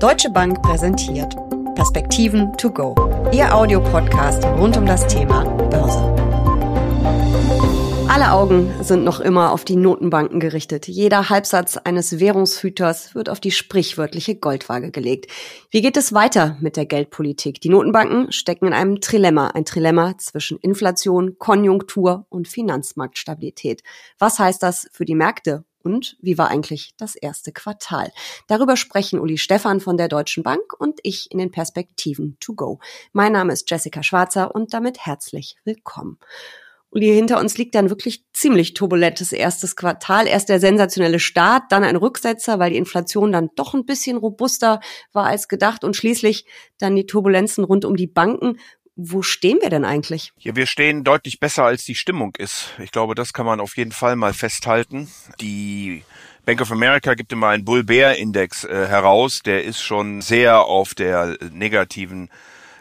Deutsche Bank präsentiert Perspektiven to go. Ihr Audiopodcast rund um das Thema Börse. Alle Augen sind noch immer auf die Notenbanken gerichtet. Jeder Halbsatz eines Währungshüters wird auf die sprichwörtliche Goldwaage gelegt. Wie geht es weiter mit der Geldpolitik? Die Notenbanken stecken in einem Trilemma, ein Trilemma zwischen Inflation, Konjunktur und Finanzmarktstabilität. Was heißt das für die Märkte und wie war eigentlich das erste Quartal? Darüber sprechen Uli Stephan von der Deutschen Bank und ich in den Perspektiven to go. Mein Name ist Jessica Schwarzer und damit herzlich willkommen. Uli, hinter uns liegt dann wirklich ziemlich turbulentes erstes Quartal. Erst der sensationelle Start, dann ein Rücksetzer, weil die Inflation dann doch ein bisschen robuster war als gedacht und schließlich dann die Turbulenzen rund um die Banken. Wo stehen wir denn eigentlich? Ja, wir stehen deutlich besser, als die Stimmung ist. Ich glaube, das kann man auf jeden Fall mal festhalten. Die Bank of America gibt immer einen Bull-Bear-Index äh, heraus. Der ist schon sehr auf der negativen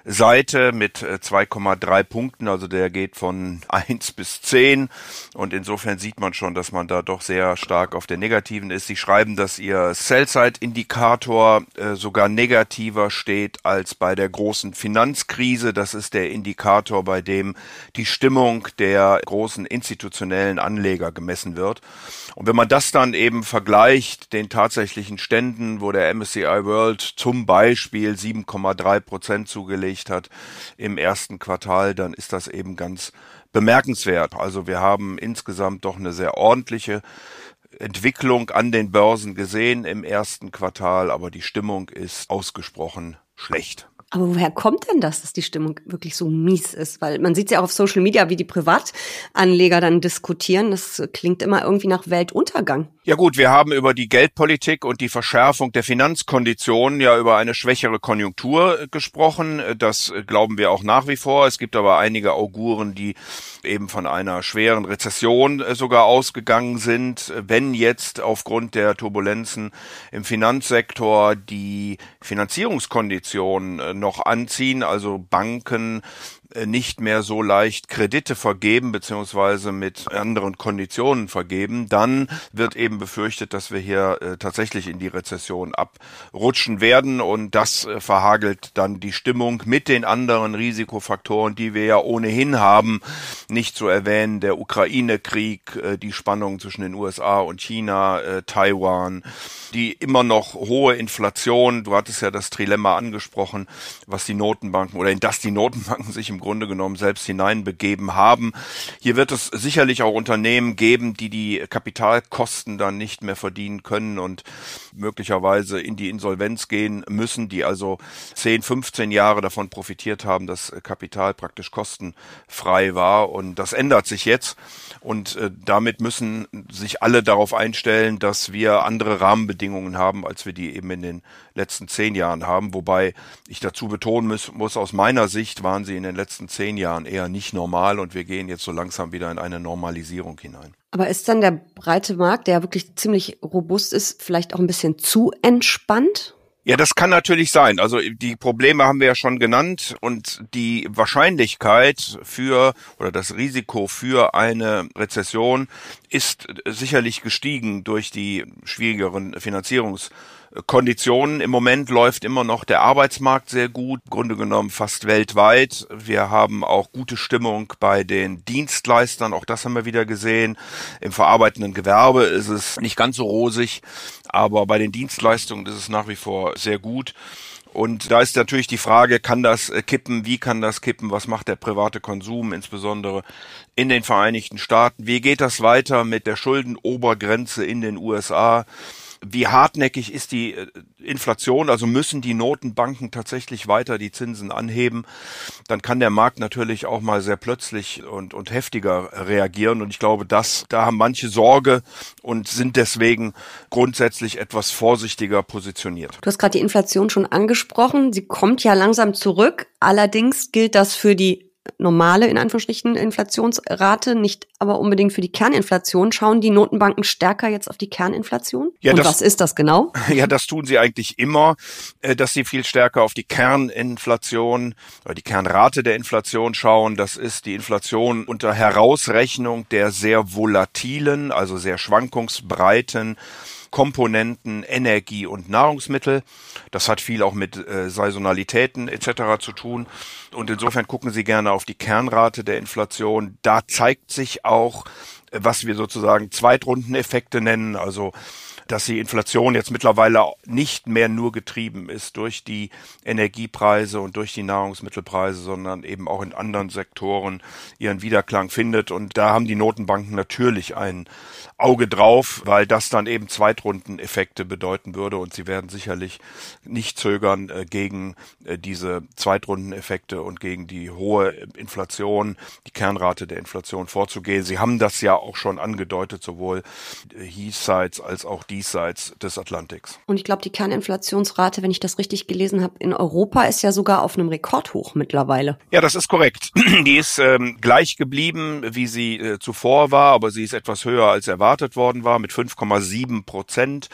Seite mit 2,3 äh, Punkten, also der geht von 1 bis 10 und insofern sieht man schon, dass man da doch sehr stark auf der negativen ist. Sie schreiben, dass ihr Sell-Side-Indikator äh, sogar negativer steht als bei der großen Finanzkrise. Das ist der Indikator, bei dem die Stimmung der großen institutionellen Anleger gemessen wird. Und wenn man das dann eben vergleicht, den tatsächlichen Ständen, wo der MSCI World zum Beispiel 7,3 Prozent zugelegt hingelegt hat im ersten Quartal, dann ist das eben ganz bemerkenswert. Also wir haben insgesamt doch eine sehr ordentliche Entwicklung an den Börsen gesehen im ersten Quartal, aber die Stimmung ist ausgesprochen schlecht. Aber woher kommt denn das, dass die Stimmung wirklich so mies ist? Weil man sieht ja auch auf Social Media, wie die Privatanleger dann diskutieren. Das klingt immer irgendwie nach Weltuntergang. Ja gut, wir haben über die Geldpolitik und die Verschärfung der Finanzkonditionen ja über eine schwächere Konjunktur gesprochen. Das glauben wir auch nach wie vor. Es gibt aber einige Auguren, die eben von einer schweren Rezession sogar ausgegangen sind. Wenn jetzt aufgrund der Turbulenzen im Finanzsektor die Finanzierungskonditionen noch anziehen, also Banken nicht mehr so leicht Kredite vergeben beziehungsweise mit anderen Konditionen vergeben, dann wird eben befürchtet, dass wir hier äh, tatsächlich in die Rezession abrutschen werden. Und das äh, verhagelt dann die Stimmung mit den anderen Risikofaktoren, die wir ja ohnehin haben, nicht zu erwähnen, der Ukraine-Krieg, äh, die Spannung zwischen den USA und China, äh, Taiwan, die immer noch hohe Inflation, du hattest ja das Trilemma angesprochen, was die Notenbanken oder in das die Notenbanken sich im Grunde genommen selbst hineinbegeben haben. Hier wird es sicherlich auch Unternehmen geben, die die Kapitalkosten dann nicht mehr verdienen können und möglicherweise in die Insolvenz gehen müssen, die also 10, 15 Jahre davon profitiert haben, dass Kapital praktisch kostenfrei war. Und das ändert sich jetzt. Und äh, damit müssen sich alle darauf einstellen, dass wir andere Rahmenbedingungen haben, als wir die eben in den letzten zehn Jahren haben. Wobei ich dazu betonen muss, muss aus meiner Sicht waren sie in den letzten zehn Jahren eher nicht normal und wir gehen jetzt so langsam wieder in eine Normalisierung hinein. Aber ist dann der breite Markt, der wirklich ziemlich robust ist, vielleicht auch ein bisschen zu entspannt? Ja, das kann natürlich sein. Also die Probleme haben wir ja schon genannt und die Wahrscheinlichkeit für oder das Risiko für eine Rezession ist sicherlich gestiegen durch die schwierigeren Finanzierungs Konditionen. Im Moment läuft immer noch der Arbeitsmarkt sehr gut, im Grunde genommen fast weltweit. Wir haben auch gute Stimmung bei den Dienstleistern, auch das haben wir wieder gesehen. Im verarbeitenden Gewerbe ist es nicht ganz so rosig, aber bei den Dienstleistungen ist es nach wie vor sehr gut. Und da ist natürlich die Frage, kann das kippen? Wie kann das kippen? Was macht der private Konsum, insbesondere in den Vereinigten Staaten? Wie geht das weiter mit der Schuldenobergrenze in den USA? Wie hartnäckig ist die äh, Inflation? Also müssen die Notenbanken tatsächlich weiter die Zinsen anheben? Dann kann der Markt natürlich auch mal sehr plötzlich und, und heftiger reagieren. Und ich glaube, dass da haben manche Sorge und sind deswegen grundsätzlich etwas vorsichtiger positioniert. Du hast gerade die Inflation schon angesprochen. Sie kommt ja langsam zurück. Allerdings gilt das für die normale, in Anführungsstrichen, Inflationsrate, nicht aber unbedingt für die Kerninflation. Schauen die Notenbanken stärker jetzt auf die Kerninflation? Ja, Und das, was ist das genau? Ja, das tun sie eigentlich immer, äh, dass sie viel stärker auf die Kerninflation oder die Kernrate der Inflation schauen. Das ist die Inflation unter Herausrechnung der sehr volatilen, also sehr schwankungsbreiten Komponenten Energie und Nahrungsmittel. Das hat viel auch mit äh, Saisonalitäten etc. zu tun. Und insofern gucken Sie gerne auf die Kernrate der Inflation. Da zeigt sich auch, äh, was wir sozusagen Zweitrundeneffekte nennen, also dass die Inflation jetzt mittlerweile nicht mehr nur getrieben ist durch die Energiepreise und durch die Nahrungsmittelpreise, sondern eben auch in anderen Sektoren ihren Widerklang findet. Und da haben die Notenbanken natürlich ein Auge drauf, weil das dann eben Zweitrundeneffekte bedeuten würde. Und sie werden sicherlich nicht zögern, äh, gegen äh, diese Zweitrundeneffekte und gegen die hohe Inflation, die Kernrate der Inflation vorzugehen. Sie haben das ja auch schon angedeutet, sowohl Heathsides als auch die diesseits des Atlantiks. Und ich glaube, die Kerninflationsrate, wenn ich das richtig gelesen habe, in Europa ist ja sogar auf einem Rekordhoch mittlerweile. Ja, das ist korrekt. Die ist ähm, gleich geblieben, wie sie äh, zuvor war, aber sie ist etwas höher als erwartet worden war, mit 5,7 Prozent.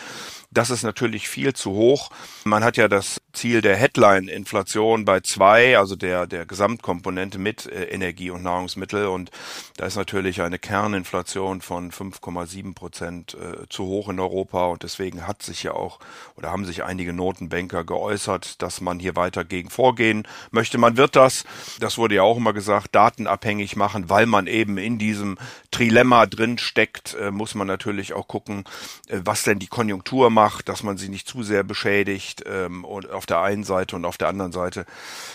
Das ist natürlich viel zu hoch. Man hat ja das Ziel der Headline-Inflation bei zwei, also der, der Gesamtkomponente mit äh, Energie und Nahrungsmittel. Und da ist natürlich eine Kerninflation von 5,7 Prozent äh, zu hoch in Europa. Und deswegen hat sich ja auch oder haben sich einige Notenbanker geäußert, dass man hier weiter gegen vorgehen möchte. Man wird das, das wurde ja auch immer gesagt, datenabhängig machen, weil man eben in diesem Trilemma drin steckt, äh, muss man natürlich auch gucken, was denn die Konjunktur macht macht, dass man sie nicht zu sehr beschädigt ähm, und auf der einen Seite und auf der anderen Seite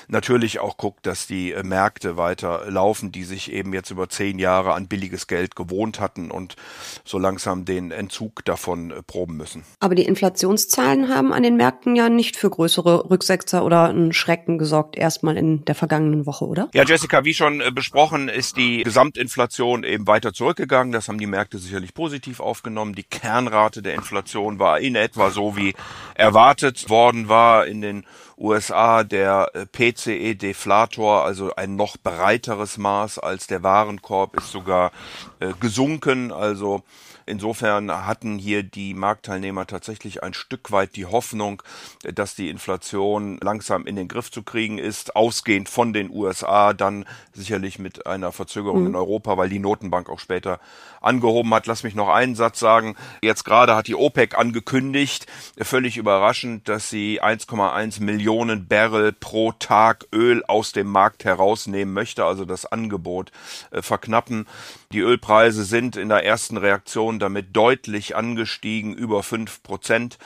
natürlich auch guckt, dass die äh, Märkte weiter laufen, die sich eben jetzt über zehn Jahre an billiges Geld gewohnt hatten und so langsam den Entzug davon äh, proben müssen. Aber die Inflationszahlen haben an den Märkten ja nicht für größere Rücksetzer oder einen Schrecken gesorgt, erstmal in der vergangenen Woche, oder? Ja, Jessica, wie schon äh, besprochen, ist die Gesamtinflation eben weiter zurückgegangen. Das haben die Märkte sicherlich positiv aufgenommen. Die Kernrate der Inflation war in etwa so wie erwartet worden war in den USA der äh, PCE-Deflator, also ein noch breiteres Maß als der Warenkorb, ist sogar äh, gesunken. Also Insofern hatten hier die Marktteilnehmer tatsächlich ein Stück weit die Hoffnung, dass die Inflation langsam in den Griff zu kriegen ist, ausgehend von den USA, dann sicherlich mit einer Verzögerung mhm. in Europa, weil die Notenbank auch später angehoben hat. Lass mich noch einen Satz sagen. Jetzt gerade hat die OPEC angekündigt, völlig überraschend, dass sie 1,1 Millionen Barrel pro Tag Öl aus dem Markt herausnehmen möchte, also das Angebot äh, verknappen. Die Ölpreise sind in der ersten Reaktion damit deutlich angestiegen, über fünf Prozent.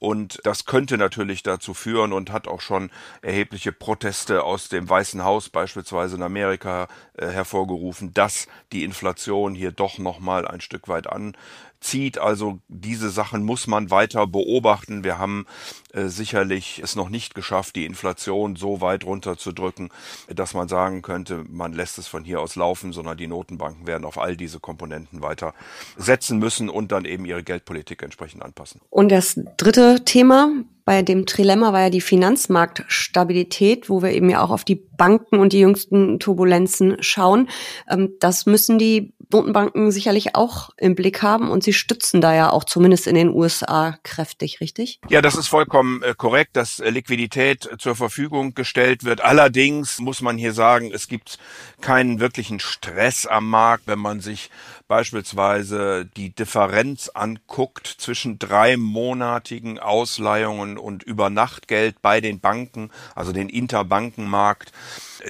Und das könnte natürlich dazu führen und hat auch schon erhebliche Proteste aus dem Weißen Haus beispielsweise in Amerika äh, hervorgerufen, dass die Inflation hier doch nochmal ein Stück weit an zieht. Also diese Sachen muss man weiter beobachten. Wir haben äh, sicherlich es noch nicht geschafft, die Inflation so weit runterzudrücken, dass man sagen könnte, man lässt es von hier aus laufen, sondern die Notenbanken werden auf all diese Komponenten weiter setzen müssen und dann eben ihre Geldpolitik entsprechend anpassen. Und das dritte Thema, bei dem Trilemma war ja die Finanzmarktstabilität, wo wir eben ja auch auf die Banken und die jüngsten Turbulenzen schauen. Ähm, das müssen die Notenbanken sicherlich auch im Blick haben und sie stützen da ja auch zumindest in den USA kräftig, richtig? Ja, das ist vollkommen äh, korrekt, dass äh, Liquidität zur Verfügung gestellt wird. Allerdings muss man hier sagen, es gibt keinen wirklichen Stress am Markt, wenn man sich beispielsweise die Differenz anguckt zwischen dreimonatigen Ausleihungen und Übernachtgeld bei den Banken, also den Interbankenmarkt,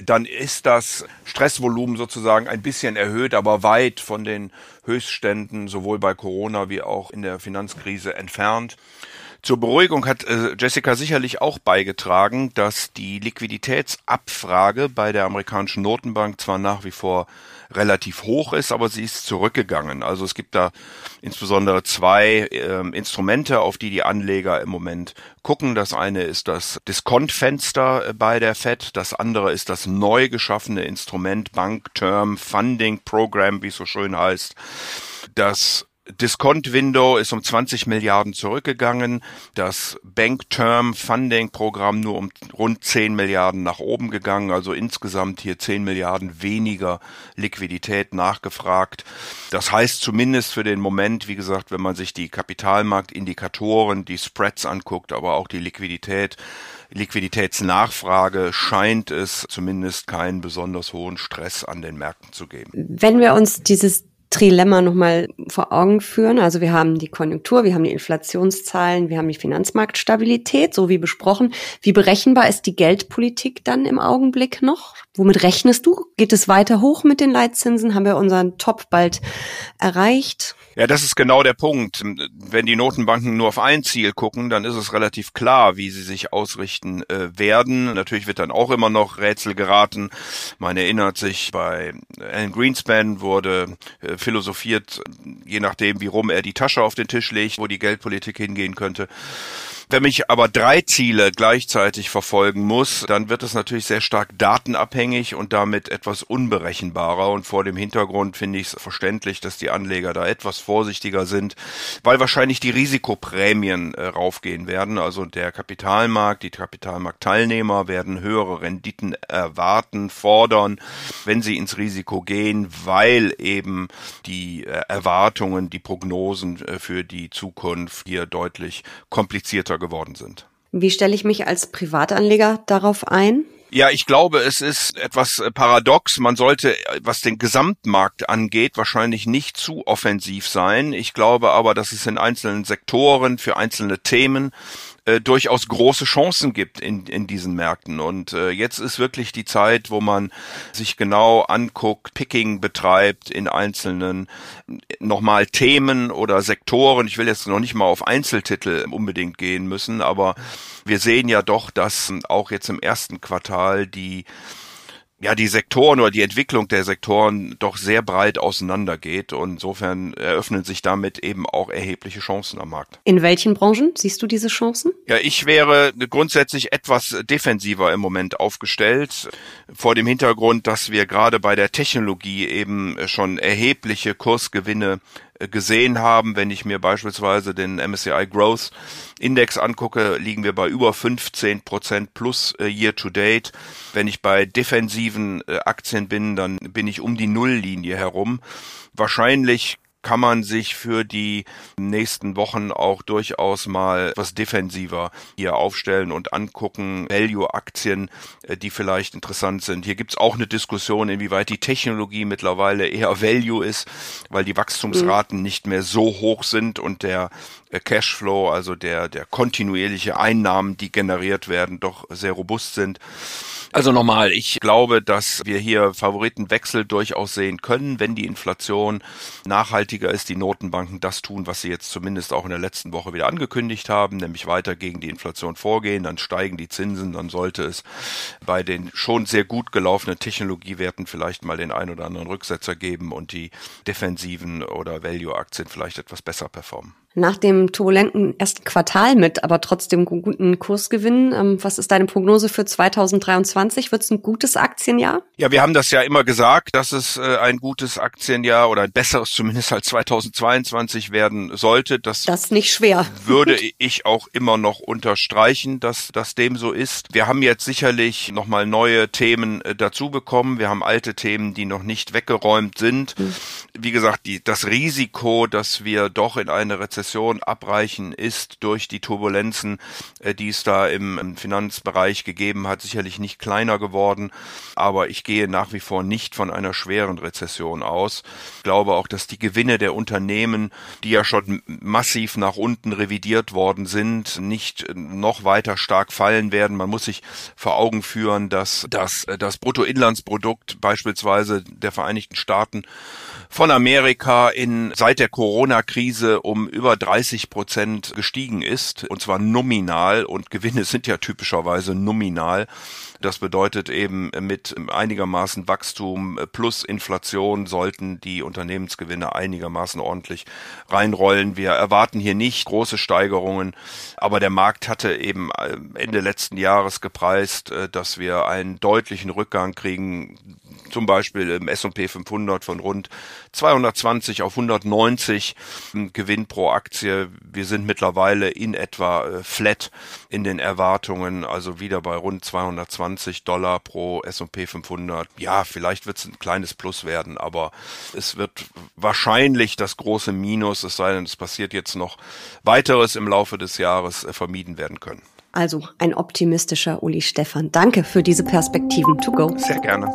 dann ist das Stressvolumen sozusagen ein bisschen erhöht, aber weit von den Höchstständen sowohl bei Corona wie auch in der Finanzkrise entfernt. Zur Beruhigung hat äh, Jessica sicherlich auch beigetragen, dass die Liquiditätsabfrage bei der amerikanischen Notenbank zwar nach wie vor relativ hoch ist, aber sie ist zurückgegangen. Also es gibt da insbesondere zwei äh, Instrumente, auf die die Anleger im Moment gucken. Das eine ist das Diskontfenster äh, bei der Fed, das andere ist das neu geschaffene Instrument Bank Term Funding Program, wie es so schön heißt. Das Discount Window ist um 20 Milliarden zurückgegangen. Das Bank Term Funding Programm nur um rund 10 Milliarden nach oben gegangen. Also insgesamt hier 10 Milliarden weniger Liquidität nachgefragt. Das heißt zumindest für den Moment, wie gesagt, wenn man sich die Kapitalmarktindikatoren, die Spreads anguckt, aber auch die Liquidität, Liquiditätsnachfrage scheint es zumindest keinen besonders hohen Stress an den Märkten zu geben. Wenn wir uns dieses Trilemma nochmal vor Augen führen. Also wir haben die Konjunktur, wir haben die Inflationszahlen, wir haben die Finanzmarktstabilität, so wie besprochen. Wie berechenbar ist die Geldpolitik dann im Augenblick noch? Womit rechnest du? Geht es weiter hoch mit den Leitzinsen? Haben wir unseren Top bald erreicht? Ja, das ist genau der Punkt. Wenn die Notenbanken nur auf ein Ziel gucken, dann ist es relativ klar, wie sie sich ausrichten äh, werden. Natürlich wird dann auch immer noch Rätsel geraten. Man erinnert sich, bei Alan Greenspan wurde äh, philosophiert, je nachdem, wie rum er die Tasche auf den Tisch legt, wo die Geldpolitik hingehen könnte. Wenn ich aber drei Ziele gleichzeitig verfolgen muss, dann wird es natürlich sehr stark datenabhängig und damit etwas unberechenbarer. Und vor dem Hintergrund finde ich es verständlich, dass die Anleger da etwas vorsichtiger sind, weil wahrscheinlich die Risikoprämien äh, raufgehen werden. Also der Kapitalmarkt, die Kapitalmarktteilnehmer werden höhere Renditen erwarten, fordern, wenn sie ins Risiko gehen, weil eben die äh, Erwartungen, die Prognosen äh, für die Zukunft hier deutlich komplizierter geworden sind. Wie stelle ich mich als Privatanleger darauf ein? Ja, ich glaube, es ist etwas äh, paradox. Man sollte, was den Gesamtmarkt angeht, wahrscheinlich nicht zu offensiv sein. Ich glaube aber, dass es in einzelnen Sektoren für einzelne Themen äh, durchaus große Chancen gibt in, in diesen Märkten. Und äh, jetzt ist wirklich die Zeit, wo man sich genau anguckt, Picking betreibt in einzelnen nochmal Themen oder Sektoren. Ich will jetzt noch nicht mal auf Einzeltitel unbedingt gehen müssen, aber wir sehen ja doch, dass auch jetzt im ersten Quartal die ja, die Sektoren oder die Entwicklung der Sektoren doch sehr breit auseinandergeht und insofern eröffnen sich damit eben auch erhebliche Chancen am Markt. In welchen Branchen siehst du diese Chancen? Ja, ich wäre grundsätzlich etwas defensiver im Moment aufgestellt, vor dem Hintergrund, dass wir gerade bei der Technologie eben schon erhebliche Kursgewinne gesehen haben. Wenn ich mir beispielsweise den MSCI Growth Index angucke, liegen wir bei über 15 Prozent plus äh, year to date. Wenn ich bei defensiven äh, Aktien bin, dann bin ich um die Nulllinie herum. Wahrscheinlich kann man sich für die nächsten Wochen auch durchaus mal etwas defensiver hier aufstellen und angucken, Value-Aktien, äh, die vielleicht interessant sind. Hier gibt's auch eine Diskussion, inwieweit die Technologie mittlerweile eher Value ist, weil die Wachstumsraten mhm. nicht mehr so hoch sind und der äh, Cashflow, also der, der kontinuierliche Einnahmen, die generiert werden, doch sehr robust sind. Also nochmal, ich glaube, dass wir hier Favoritenwechsel durchaus sehen können, wenn die Inflation nachhaltiger ist, die Notenbanken das tun, was sie jetzt zumindest auch in der letzten Woche wieder angekündigt haben, nämlich weiter gegen die Inflation vorgehen, dann steigen die Zinsen, dann sollte es bei den schon sehr gut gelaufenen Technologiewerten vielleicht mal den ein oder anderen Rücksetzer geben und die defensiven oder Value-Aktien vielleicht etwas besser performen nach dem turbulenten ersten Quartal mit, aber trotzdem guten Kursgewinn. Ähm, was ist deine Prognose für 2023? Wird es ein gutes Aktienjahr? Ja, wir haben das ja immer gesagt, dass es äh, ein gutes Aktienjahr oder ein besseres zumindest als 2022 werden sollte. Das, das ist nicht schwer. Würde ich auch immer noch unterstreichen, dass das dem so ist. Wir haben jetzt sicherlich nochmal neue Themen äh, dazu bekommen. Wir haben alte Themen, die noch nicht weggeräumt sind. Hm. Wie gesagt, die, das Risiko, dass wir doch in eine Rezession Rezession abreichen ist durch die Turbulenzen, äh, die es da im, Finanzbereich gegeben hat, sicherlich nicht kleiner geworden. Aber ich gehe nach wie vor nicht von einer schweren Rezession aus. Ich glaube auch, dass die Gewinne der Unternehmen, die ja schon massiv nach unten revidiert worden sind, nicht noch weiter stark fallen werden. Man muss sich vor Augen führen, dass das, das Bruttoinlandsprodukt beispielsweise der Vereinigten Staaten von Amerika in seit der Corona-Krise um über 30 Prozent gestiegen ist, und zwar nominal, und Gewinne sind ja typischerweise nominal. Das bedeutet eben mit einigermaßen Wachstum plus Inflation sollten die Unternehmensgewinne einigermaßen ordentlich reinrollen. Wir erwarten hier nicht große Steigerungen, aber der Markt hatte eben Ende letzten Jahres gepreist, äh, dass wir einen deutlichen Rückgang kriegen, zum Beispiel im S&P 500 von rund 220 auf 190 Gewinn pro Aktie. Wir sind mittlerweile in etwa äh, flat in den Erwartungen, also wieder bei rund 220 Dollar pro S&P 500. Ja, vielleicht wird es ein kleines Plus werden, aber es wird wahrscheinlich das große Minus, es sei denn, es passiert jetzt noch weiteres im Laufe des Jahres, äh, vermieden werden können. Also ein optimistischer Uli Stefan. Danke für diese Perspektiven to go. Sehr gerne.